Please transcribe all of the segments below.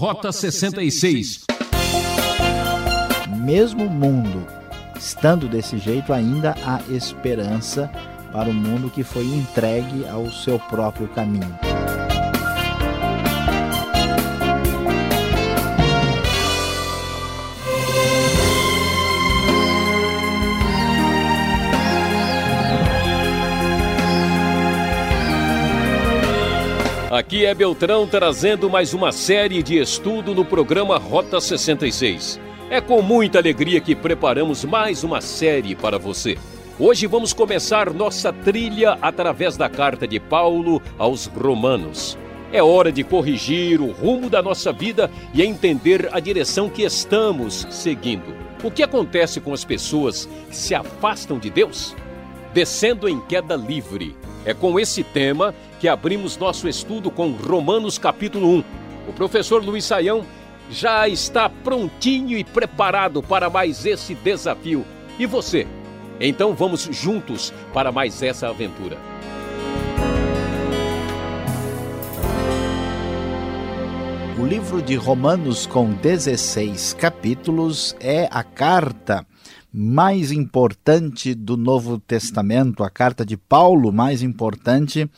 Rota 66. Mesmo o mundo estando desse jeito, ainda há esperança para o mundo que foi entregue ao seu próprio caminho. Aqui é Beltrão trazendo mais uma série de estudo no programa Rota 66. É com muita alegria que preparamos mais uma série para você. Hoje vamos começar nossa trilha através da carta de Paulo aos Romanos. É hora de corrigir o rumo da nossa vida e entender a direção que estamos seguindo. O que acontece com as pessoas que se afastam de Deus? Descendo em queda livre. É com esse tema que abrimos nosso estudo com Romanos capítulo 1. O professor Luiz Saião já está prontinho e preparado para mais esse desafio. E você? Então vamos juntos para mais essa aventura. O livro de Romanos, com 16 capítulos, é a carta mais importante do Novo Testamento, a carta de Paulo mais importante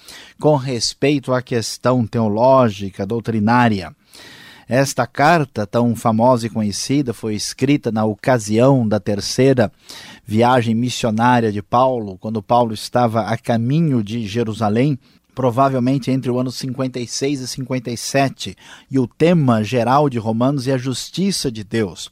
com respeito à questão teológica, doutrinária. Esta carta, tão famosa e conhecida, foi escrita na ocasião da terceira viagem missionária de Paulo, quando Paulo estava a caminho de Jerusalém, provavelmente entre o ano 56 e 57, e o tema geral de Romanos é a justiça de Deus.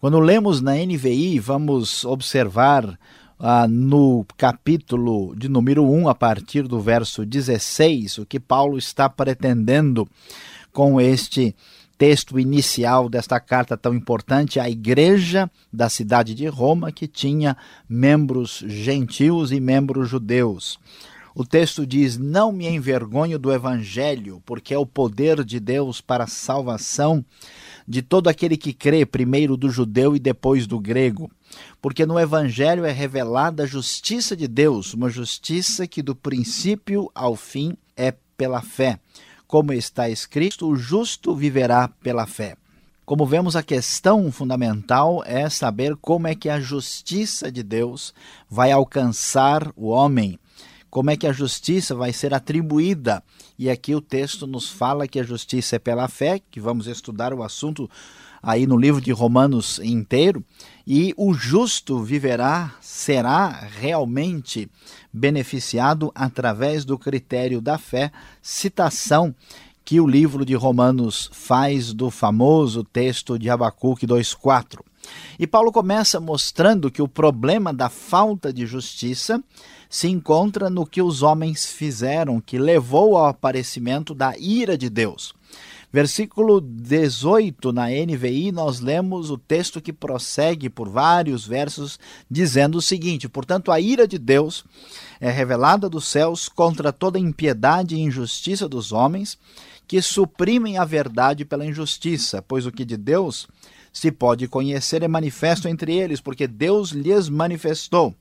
Quando lemos na NVI, vamos observar ah, no capítulo de número 1, a partir do verso 16, o que Paulo está pretendendo com este texto inicial desta carta tão importante à igreja da cidade de Roma, que tinha membros gentios e membros judeus. O texto diz: Não me envergonho do evangelho, porque é o poder de Deus para a salvação de todo aquele que crê, primeiro do judeu e depois do grego. Porque no Evangelho é revelada a justiça de Deus, uma justiça que do princípio ao fim é pela fé. Como está escrito, o justo viverá pela fé. Como vemos, a questão fundamental é saber como é que a justiça de Deus vai alcançar o homem como é que a justiça vai ser atribuída. E aqui o texto nos fala que a justiça é pela fé, que vamos estudar o assunto aí no livro de Romanos inteiro, e o justo viverá, será realmente beneficiado através do critério da fé, citação que o livro de Romanos faz do famoso texto de Abacuque 2:4. E Paulo começa mostrando que o problema da falta de justiça se encontra no que os homens fizeram, que levou ao aparecimento da ira de Deus. Versículo 18 na NVI, nós lemos o texto que prossegue por vários versos, dizendo o seguinte: Portanto, a ira de Deus é revelada dos céus contra toda impiedade e injustiça dos homens, que suprimem a verdade pela injustiça, pois o que de Deus se pode conhecer é manifesto entre eles, porque Deus lhes manifestou.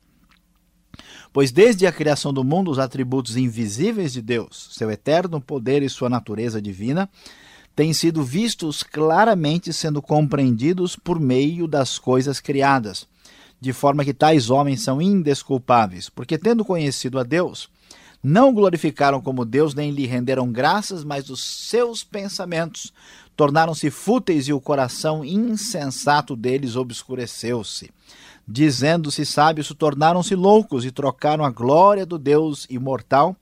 Pois desde a criação do mundo, os atributos invisíveis de Deus, seu eterno poder e sua natureza divina, têm sido vistos claramente sendo compreendidos por meio das coisas criadas, de forma que tais homens são indesculpáveis, porque tendo conhecido a Deus, não glorificaram como Deus nem lhe renderam graças, mas os seus pensamentos tornaram-se fúteis e o coração insensato deles obscureceu-se dizendo-se sábios, tornaram-se loucos e trocaram a glória do Deus imortal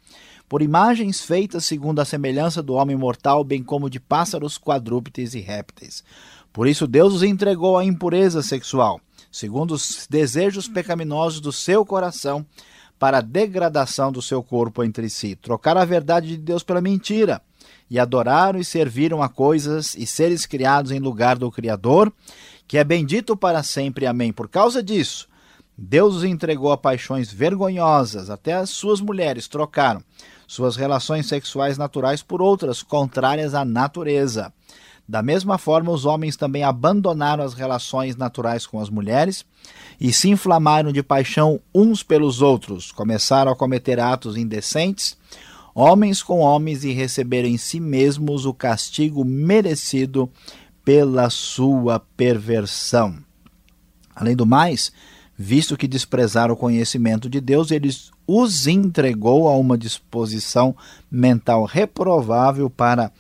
por imagens feitas segundo a semelhança do homem mortal, bem como de pássaros, quadrúpedes e répteis. Por isso Deus os entregou à impureza sexual, segundo os desejos pecaminosos do seu coração, para a degradação do seu corpo entre si. Trocaram a verdade de Deus pela mentira, e adoraram e serviram a coisas e seres criados em lugar do Criador, que é bendito para sempre. Amém. Por causa disso, Deus os entregou a paixões vergonhosas, até as suas mulheres trocaram suas relações sexuais naturais por outras contrárias à natureza. Da mesma forma, os homens também abandonaram as relações naturais com as mulheres e se inflamaram de paixão uns pelos outros. Começaram a cometer atos indecentes, homens com homens e receberam em si mesmos o castigo merecido pela sua perversão. Além do mais, visto que desprezaram o conhecimento de Deus, ele os entregou a uma disposição mental reprovável para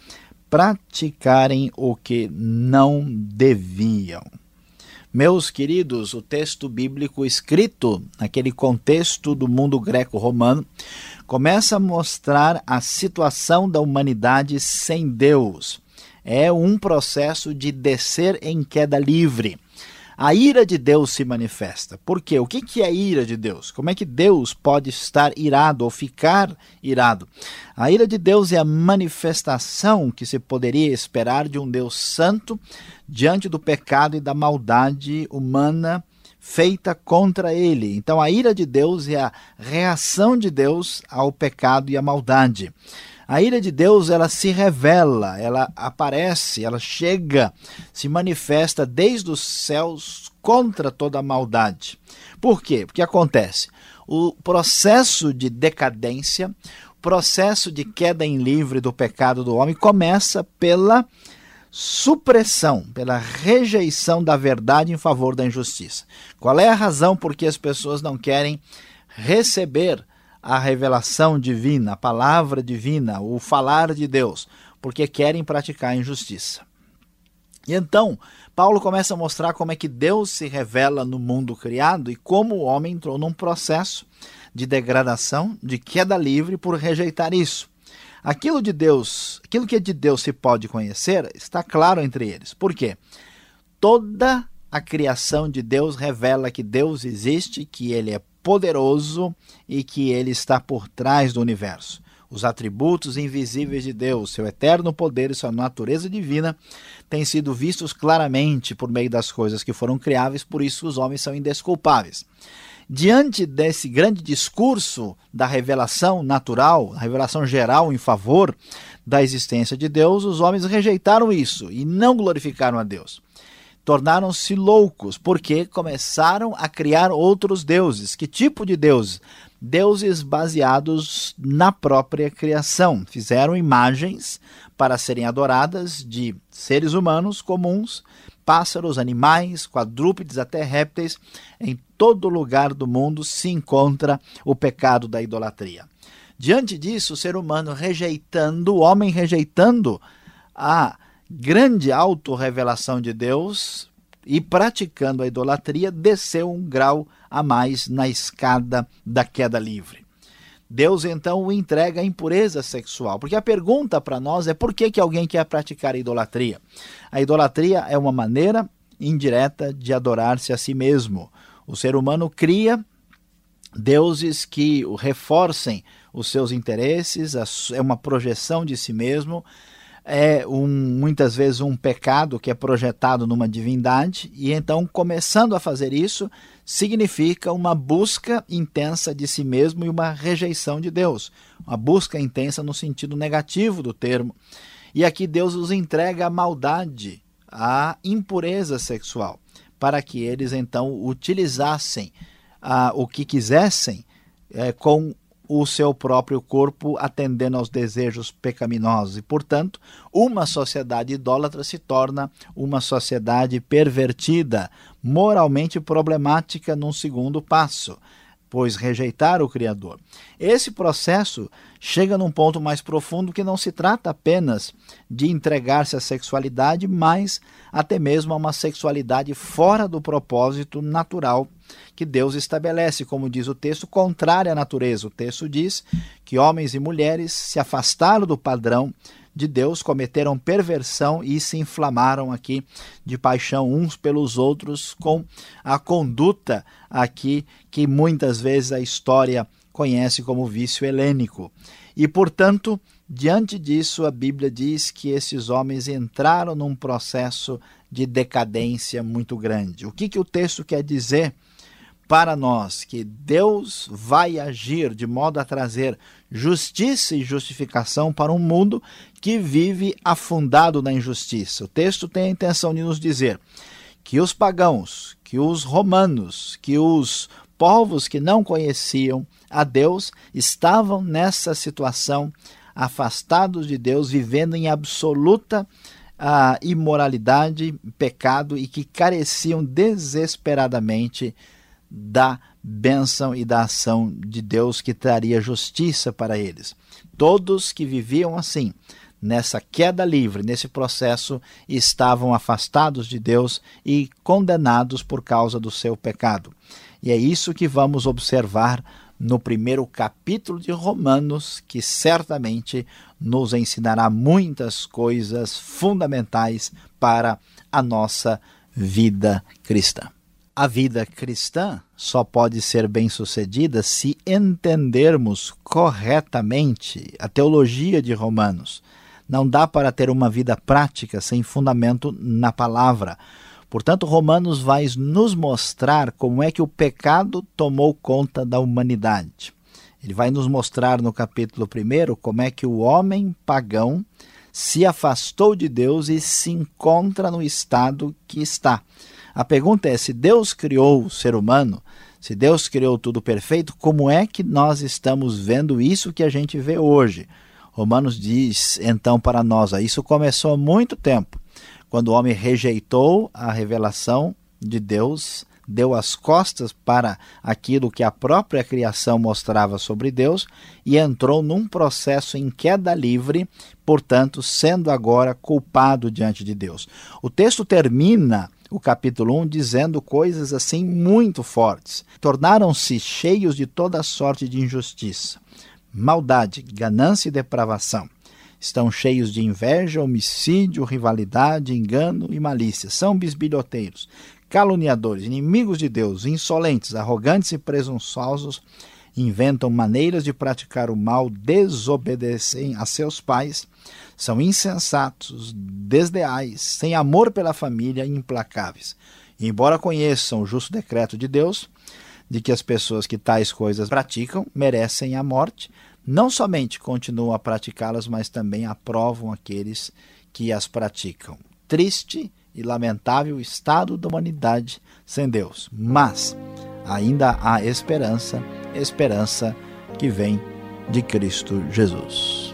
praticarem o que não deviam. Meus queridos, o texto bíblico escrito naquele contexto do mundo greco-romano começa a mostrar a situação da humanidade sem Deus. É um processo de descer em queda livre a ira de Deus se manifesta. Por quê? O que é a ira de Deus? Como é que Deus pode estar irado ou ficar irado? A ira de Deus é a manifestação que se poderia esperar de um Deus santo diante do pecado e da maldade humana feita contra ele. Então a ira de Deus é a reação de Deus ao pecado e à maldade. A ira de Deus, ela se revela, ela aparece, ela chega, se manifesta desde os céus contra toda a maldade. Por quê? Porque acontece o processo de decadência, o processo de queda em livre do pecado do homem começa pela supressão, pela rejeição da verdade em favor da injustiça. Qual é a razão por que as pessoas não querem receber a revelação divina, a palavra divina, o falar de Deus, porque querem praticar a injustiça. E então, Paulo começa a mostrar como é que Deus se revela no mundo criado e como o homem entrou num processo de degradação, de queda livre por rejeitar isso. Aquilo de Deus, aquilo que é de Deus se pode conhecer, está claro entre eles. Por quê? Toda a criação de Deus revela que Deus existe, que ele é poderoso e que ele está por trás do universo. Os atributos invisíveis de Deus, seu eterno poder e sua natureza divina têm sido vistos claramente por meio das coisas que foram criáveis, por isso os homens são indesculpáveis. Diante desse grande discurso da revelação natural, a revelação geral em favor da existência de Deus, os homens rejeitaram isso e não glorificaram a Deus tornaram-se loucos, porque começaram a criar outros deuses. Que tipo de deuses? Deuses baseados na própria criação. Fizeram imagens para serem adoradas de seres humanos comuns, pássaros, animais, quadrúpedes, até répteis. Em todo lugar do mundo se encontra o pecado da idolatria. Diante disso, o ser humano rejeitando, o homem rejeitando a grande autorrevelação de Deus e praticando a idolatria, desceu um grau a mais na escada da queda livre. Deus então o entrega à impureza sexual. Porque a pergunta para nós é por que, que alguém quer praticar a idolatria? A idolatria é uma maneira indireta de adorar-se a si mesmo. O ser humano cria deuses que o reforcem os seus interesses, é uma projeção de si mesmo, é um, muitas vezes um pecado que é projetado numa divindade, e então, começando a fazer isso, significa uma busca intensa de si mesmo e uma rejeição de Deus. Uma busca intensa no sentido negativo do termo. E aqui Deus os entrega a maldade, a impureza sexual, para que eles então utilizassem ah, o que quisessem é, com o seu próprio corpo atendendo aos desejos pecaminosos. E, portanto, uma sociedade idólatra se torna uma sociedade pervertida, moralmente problemática num segundo passo pois rejeitar o Criador. Esse processo chega num ponto mais profundo que não se trata apenas de entregar-se à sexualidade, mas até mesmo a uma sexualidade fora do propósito natural que Deus estabelece, como diz o texto, contrária à natureza. O texto diz que homens e mulheres se afastaram do padrão de Deus, cometeram perversão e se inflamaram aqui de paixão uns pelos outros com a conduta aqui que muitas vezes a história conhece como vício helênico. E, portanto, diante disso, a Bíblia diz que esses homens entraram num processo de decadência muito grande. O que, que o texto quer dizer? Para nós que Deus vai agir de modo a trazer justiça e justificação para um mundo que vive afundado na injustiça. O texto tem a intenção de nos dizer que os pagãos, que os romanos, que os povos que não conheciam a Deus estavam nessa situação, afastados de Deus, vivendo em absoluta a imoralidade, pecado e que careciam desesperadamente da bênção e da ação de Deus que traria justiça para eles. Todos que viviam assim, nessa queda livre, nesse processo, estavam afastados de Deus e condenados por causa do seu pecado. E é isso que vamos observar no primeiro capítulo de Romanos, que certamente nos ensinará muitas coisas fundamentais para a nossa vida cristã. A vida cristã só pode ser bem-sucedida se entendermos corretamente a teologia de Romanos. Não dá para ter uma vida prática sem fundamento na palavra. Portanto, Romanos vai nos mostrar como é que o pecado tomou conta da humanidade. Ele vai nos mostrar no capítulo 1 como é que o homem pagão se afastou de Deus e se encontra no estado que está. A pergunta é: se Deus criou o ser humano, se Deus criou tudo perfeito, como é que nós estamos vendo isso que a gente vê hoje? Romanos diz então para nós: isso começou há muito tempo quando o homem rejeitou a revelação de Deus, deu as costas para aquilo que a própria criação mostrava sobre Deus e entrou num processo em queda livre, portanto, sendo agora culpado diante de Deus. O texto termina o capítulo 1 dizendo coisas assim muito fortes. Tornaram-se cheios de toda sorte de injustiça, maldade, ganância e depravação Estão cheios de inveja, homicídio, rivalidade, engano e malícia. São bisbilhoteiros, caluniadores, inimigos de Deus, insolentes, arrogantes e presunçosos. Inventam maneiras de praticar o mal, desobedecem a seus pais, são insensatos, desleais, sem amor pela família e implacáveis. E, embora conheçam o justo decreto de Deus, de que as pessoas que tais coisas praticam merecem a morte, não somente continuam a praticá-las, mas também aprovam aqueles que as praticam. Triste e lamentável estado da humanidade sem Deus, mas ainda há esperança, esperança que vem de Cristo Jesus.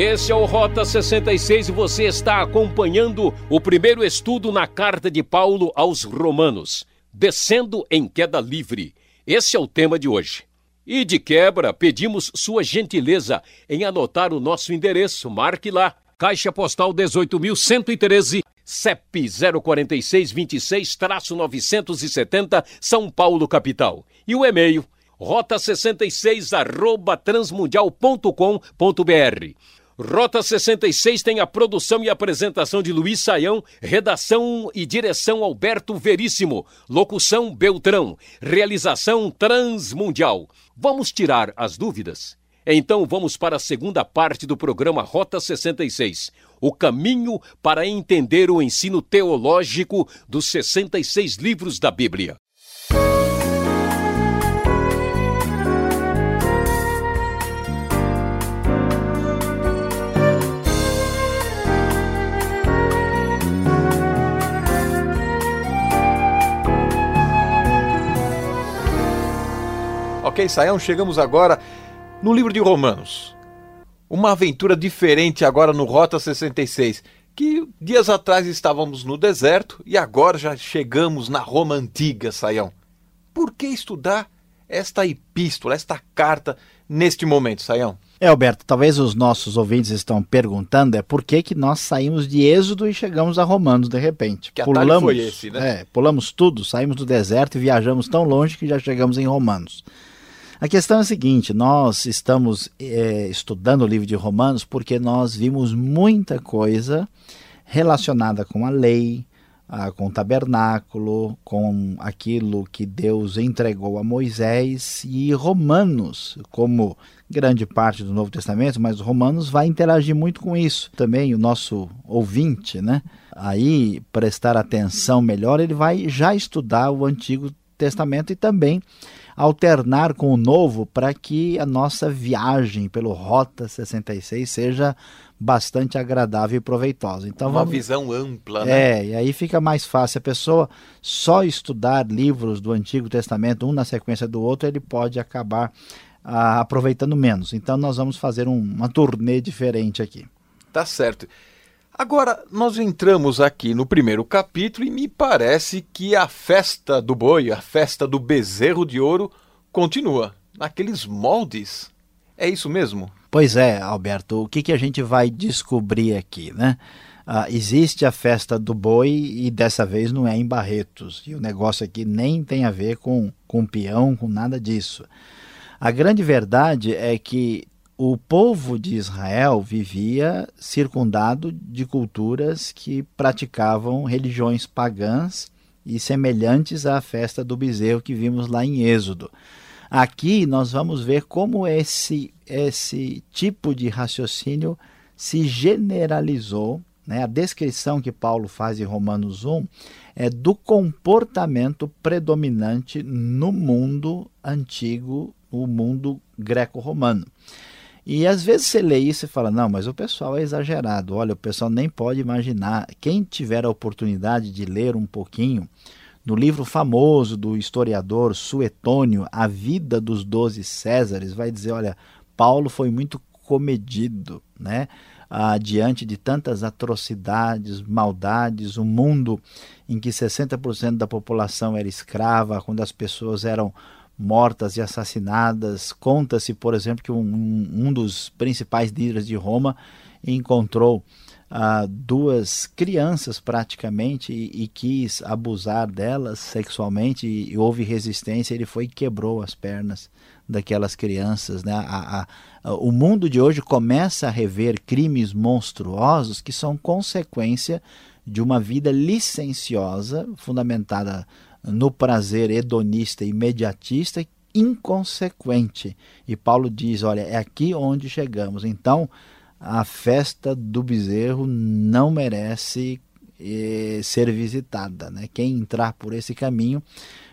Esse é o Rota 66 e você está acompanhando o primeiro estudo na carta de Paulo aos Romanos, descendo em queda livre. Esse é o tema de hoje. E de quebra, pedimos sua gentileza em anotar o nosso endereço. Marque lá. Caixa Postal 18.113, CEP 04626-970, São Paulo, capital. E o e-mail rota66 arroba transmundial.com.br. Rota 66 tem a produção e apresentação de Luiz Saião, redação e direção Alberto Veríssimo, locução Beltrão, realização Transmundial. Vamos tirar as dúvidas? Então vamos para a segunda parte do programa Rota 66, o caminho para entender o ensino teológico dos 66 livros da Bíblia. Ok, Saião, chegamos agora no livro de Romanos. Uma aventura diferente agora no Rota 66, que dias atrás estávamos no deserto e agora já chegamos na Roma antiga, Saião. Por que estudar esta epístola, esta carta neste momento, Saião? É, Alberto, talvez os nossos ouvintes estão perguntando é por que, que nós saímos de Êxodo e chegamos a Romanos de repente. Que pulamos, foi esse, né? É, pulamos tudo, saímos do deserto e viajamos tão longe que já chegamos em Romanos. A questão é a seguinte: nós estamos é, estudando o livro de Romanos porque nós vimos muita coisa relacionada com a lei, com o tabernáculo, com aquilo que Deus entregou a Moisés e Romanos, como grande parte do Novo Testamento, mas Romanos vai interagir muito com isso. Também o nosso ouvinte, né? Aí prestar atenção melhor, ele vai já estudar o Antigo Testamento e também alternar com o Novo para que a nossa viagem pelo Rota 66 seja bastante agradável e proveitosa. Então, Uma vamos... visão ampla, né? É, e aí fica mais fácil a pessoa só estudar livros do Antigo Testamento, um na sequência do outro, ele pode acabar ah, aproveitando menos. Então nós vamos fazer um, uma turnê diferente aqui. Tá certo. Agora, nós entramos aqui no primeiro capítulo e me parece que a festa do boi, a festa do bezerro de ouro, continua naqueles moldes. É isso mesmo? Pois é, Alberto, o que, que a gente vai descobrir aqui, né? Ah, existe a festa do boi e dessa vez não é em Barretos. E o negócio aqui nem tem a ver com, com peão, com nada disso. A grande verdade é que o povo de Israel vivia circundado de culturas que praticavam religiões pagãs e semelhantes à festa do bezerro que vimos lá em Êxodo. Aqui nós vamos ver como esse, esse tipo de raciocínio se generalizou. Né? A descrição que Paulo faz em Romanos 1 é do comportamento predominante no mundo antigo, o mundo greco-romano. E às vezes você lê isso e fala: não, mas o pessoal é exagerado. Olha, o pessoal nem pode imaginar. Quem tiver a oportunidade de ler um pouquinho, no livro famoso do historiador Suetônio, A Vida dos Doze Césares, vai dizer: olha, Paulo foi muito comedido, né? Ah, diante de tantas atrocidades, maldades, um mundo em que 60% da população era escrava, quando as pessoas eram mortas e assassinadas. Conta-se, por exemplo, que um, um, dos principais líderes de Roma encontrou ah, duas crianças praticamente e, e, quis abusar delas sexualmente e, e, houve resistência. Ele foi e quebrou as pernas daquelas crianças. Né? A, a, o mundo de hoje começa a rever crimes monstruosos que são consequência de uma vida licenciosa fundamentada no prazer hedonista imediatista inconsequente. E Paulo diz: olha, é aqui onde chegamos. Então, a festa do bezerro não merece eh, ser visitada. Né? Quem entrar por esse caminho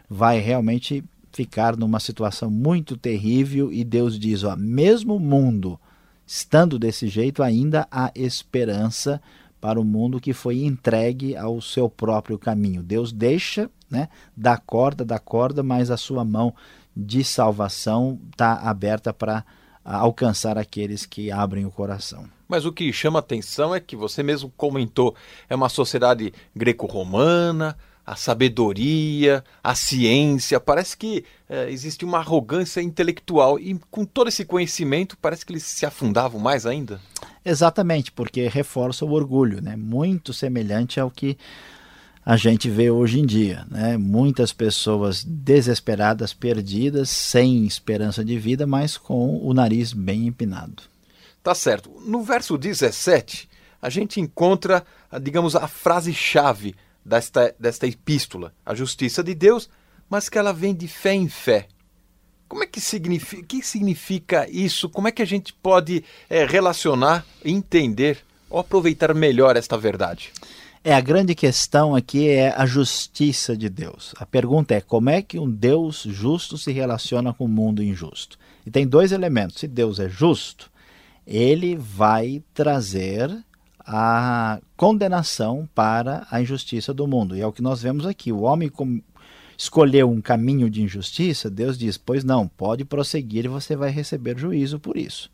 vai realmente ficar numa situação muito terrível. E Deus diz: ó, mesmo o mundo estando desse jeito, ainda há esperança para o mundo que foi entregue ao seu próprio caminho. Deus deixa né? da corda, da corda, mas a sua mão de salvação está aberta para alcançar aqueles que abrem o coração. Mas o que chama atenção é que você mesmo comentou, é uma sociedade greco-romana, a sabedoria, a ciência, parece que é, existe uma arrogância intelectual e com todo esse conhecimento parece que eles se afundavam mais ainda. Exatamente, porque reforça o orgulho, né? muito semelhante ao que a gente vê hoje em dia. Né? Muitas pessoas desesperadas, perdidas, sem esperança de vida, mas com o nariz bem empinado. Tá certo. No verso 17, a gente encontra, digamos, a frase-chave desta, desta epístola, a justiça de Deus, mas que ela vem de fé em fé. Como é que significa, que significa isso? Como é que a gente pode é, relacionar, entender ou aproveitar melhor esta verdade? É, a grande questão aqui é a justiça de Deus. A pergunta é como é que um Deus justo se relaciona com o um mundo injusto? E tem dois elementos. Se Deus é justo, ele vai trazer a condenação para a injustiça do mundo. E é o que nós vemos aqui. O homem escolheu um caminho de injustiça, Deus diz: Pois não, pode prosseguir e você vai receber juízo por isso.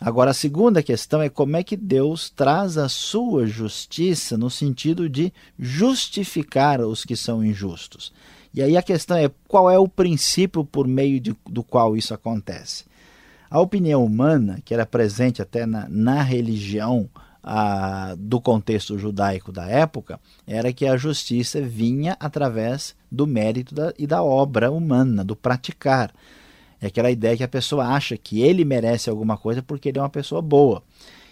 Agora, a segunda questão é como é que Deus traz a sua justiça no sentido de justificar os que são injustos. E aí a questão é qual é o princípio por meio de, do qual isso acontece. A opinião humana, que era presente até na, na religião a, do contexto judaico da época, era que a justiça vinha através do mérito da, e da obra humana, do praticar. É aquela ideia que a pessoa acha que ele merece alguma coisa porque ele é uma pessoa boa.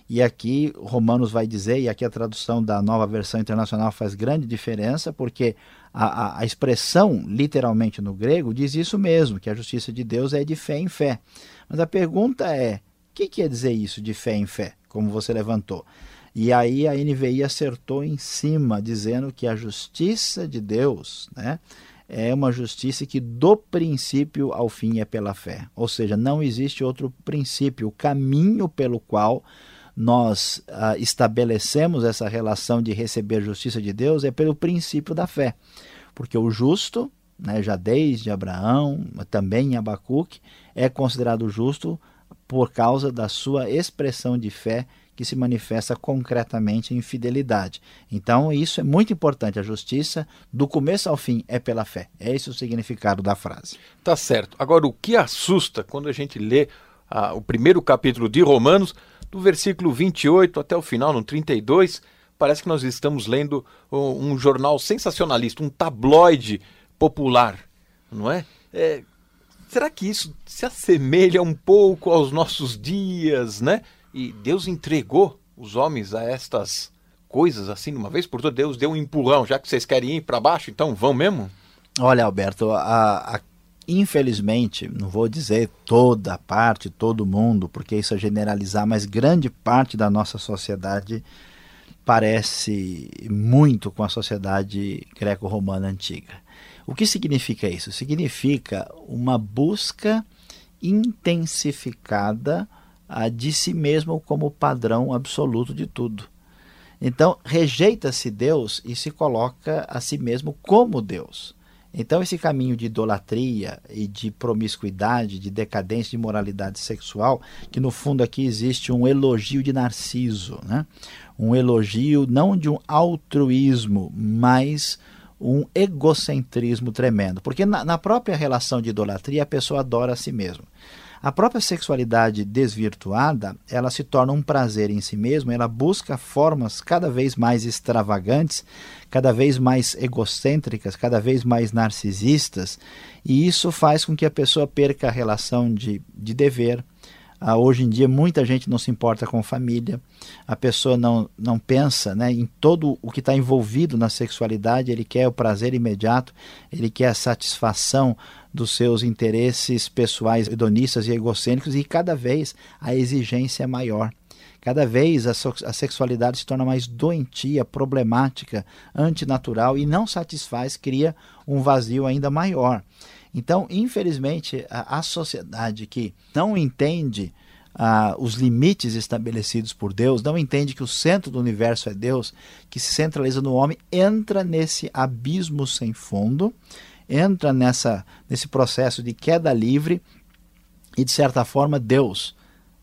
E aqui Romanos vai dizer, e aqui a tradução da nova versão internacional faz grande diferença, porque a, a, a, expressão, literalmente no grego, diz isso mesmo, que a justiça de Deus é de fé em fé. Mas a pergunta é: o que quer dizer isso de fé em fé, como você levantou? E aí a NVI acertou em cima, dizendo que a justiça de Deus né, é uma justiça que do princípio ao fim é pela fé. Ou seja, não existe outro princípio. O caminho pelo qual nós ah, estabelecemos essa relação de receber a justiça de Deus é pelo princípio da fé. Porque o justo, né, já desde Abraão, também em Abacuque, é considerado justo por causa da sua expressão de fé que se manifesta concretamente em fidelidade. Então, isso é muito importante. A justiça, do começo ao fim, é pela fé. É esse o significado da frase. Tá certo. Agora, o que assusta quando a gente lê ah, o primeiro capítulo de Romanos, do versículo 28 até o final, no 32, parece que nós estamos lendo um, um jornal sensacionalista, um tabloide popular, não é? é? Será que isso se assemelha um pouco aos nossos dias, né? E Deus entregou os homens a estas coisas assim de uma vez por todas. Deus deu um empurrão, já que vocês querem ir para baixo, então vão mesmo? Olha, Alberto, a, a, infelizmente, não vou dizer toda parte, todo mundo, porque isso é generalizar, mas grande parte da nossa sociedade parece muito com a sociedade greco-romana antiga. O que significa isso? Significa uma busca intensificada de si mesmo como padrão absoluto de tudo. Então, rejeita-se Deus e se coloca a si mesmo como Deus. Então, esse caminho de idolatria e de promiscuidade, de decadência, de moralidade sexual, que no fundo aqui existe um elogio de Narciso, né? um elogio não de um altruísmo, mas um egocentrismo tremendo. Porque na, na própria relação de idolatria, a pessoa adora a si mesma. A própria sexualidade desvirtuada, ela se torna um prazer em si mesma, ela busca formas cada vez mais extravagantes, cada vez mais egocêntricas, cada vez mais narcisistas, e isso faz com que a pessoa perca a relação de, de dever, ah, hoje em dia, muita gente não se importa com família, a pessoa não, não pensa né, em todo o que está envolvido na sexualidade, ele quer o prazer imediato, ele quer a satisfação dos seus interesses pessoais, hedonistas e egocêntricos, e cada vez a exigência é maior. Cada vez a, a sexualidade se torna mais doentia, problemática, antinatural e não satisfaz, cria um vazio ainda maior. Então, infelizmente, a, a sociedade que não entende ah, os limites estabelecidos por Deus, não entende que o centro do universo é Deus, que se centraliza no homem, entra nesse abismo sem fundo, entra nessa, nesse processo de queda livre e, de certa forma, Deus.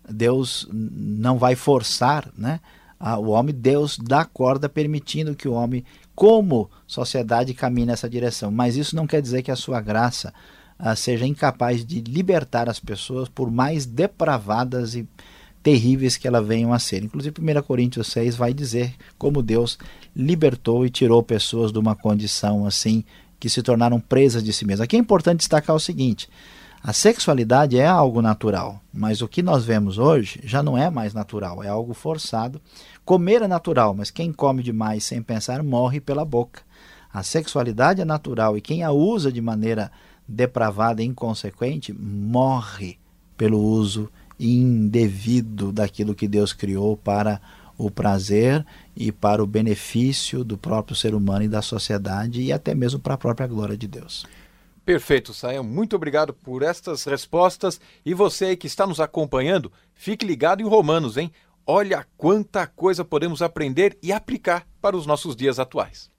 Deus não vai forçar né, o homem, Deus dá corda permitindo que o homem como sociedade caminhe nessa direção. Mas isso não quer dizer que a sua graça ah, seja incapaz de libertar as pessoas, por mais depravadas e terríveis que elas venham a ser. Inclusive, 1 Coríntios 6 vai dizer como Deus libertou e tirou pessoas de uma condição assim, que se tornaram presas de si mesmas. Aqui é importante destacar o seguinte: a sexualidade é algo natural, mas o que nós vemos hoje já não é mais natural, é algo forçado. Comer é natural, mas quem come demais sem pensar morre pela boca. A sexualidade é natural e quem a usa de maneira depravada e inconsequente morre pelo uso indevido daquilo que Deus criou para o prazer e para o benefício do próprio ser humano e da sociedade e até mesmo para a própria glória de Deus. Perfeito, Sael. Muito obrigado por estas respostas. E você aí que está nos acompanhando, fique ligado em Romanos, hein? Olha quanta coisa podemos aprender e aplicar para os nossos dias atuais.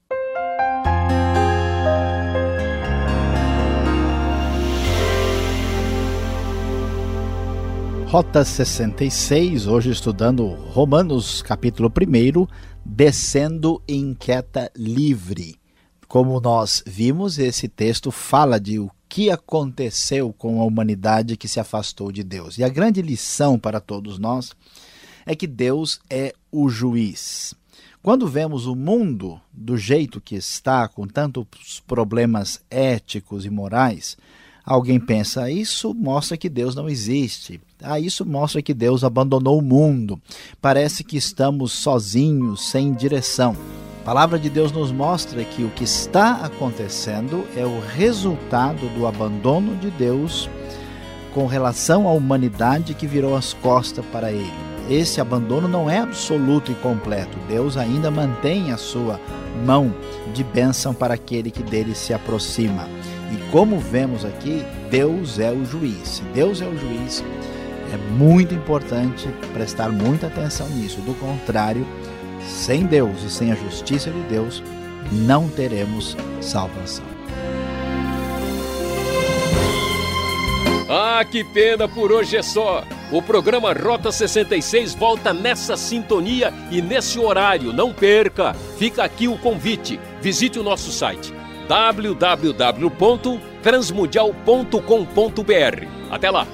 Rota 66, hoje estudando Romanos capítulo 1, descendo em queda livre. Como nós vimos, esse texto fala de o que aconteceu com a humanidade que se afastou de Deus. E a grande lição para todos nós é que Deus é o juiz. Quando vemos o mundo do jeito que está, com tantos problemas éticos e morais, alguém pensa, isso mostra que Deus não existe. Ah, isso mostra que Deus abandonou o mundo. Parece que estamos sozinhos, sem direção. Palavra de Deus nos mostra que o que está acontecendo é o resultado do abandono de Deus com relação à humanidade que virou as costas para ele. esse abandono não é absoluto e completo. Deus ainda mantém a sua mão de bênção para aquele que dele se aproxima. E como vemos aqui, Deus é o juiz. Se Deus é o juiz, é muito importante prestar muita atenção nisso. Do contrário, sem Deus e sem a justiça de Deus, não teremos salvação. Ah, que pena por hoje é só. O programa Rota 66 volta nessa sintonia e nesse horário. Não perca! Fica aqui o convite. Visite o nosso site www.transmundial.com.br. Até lá!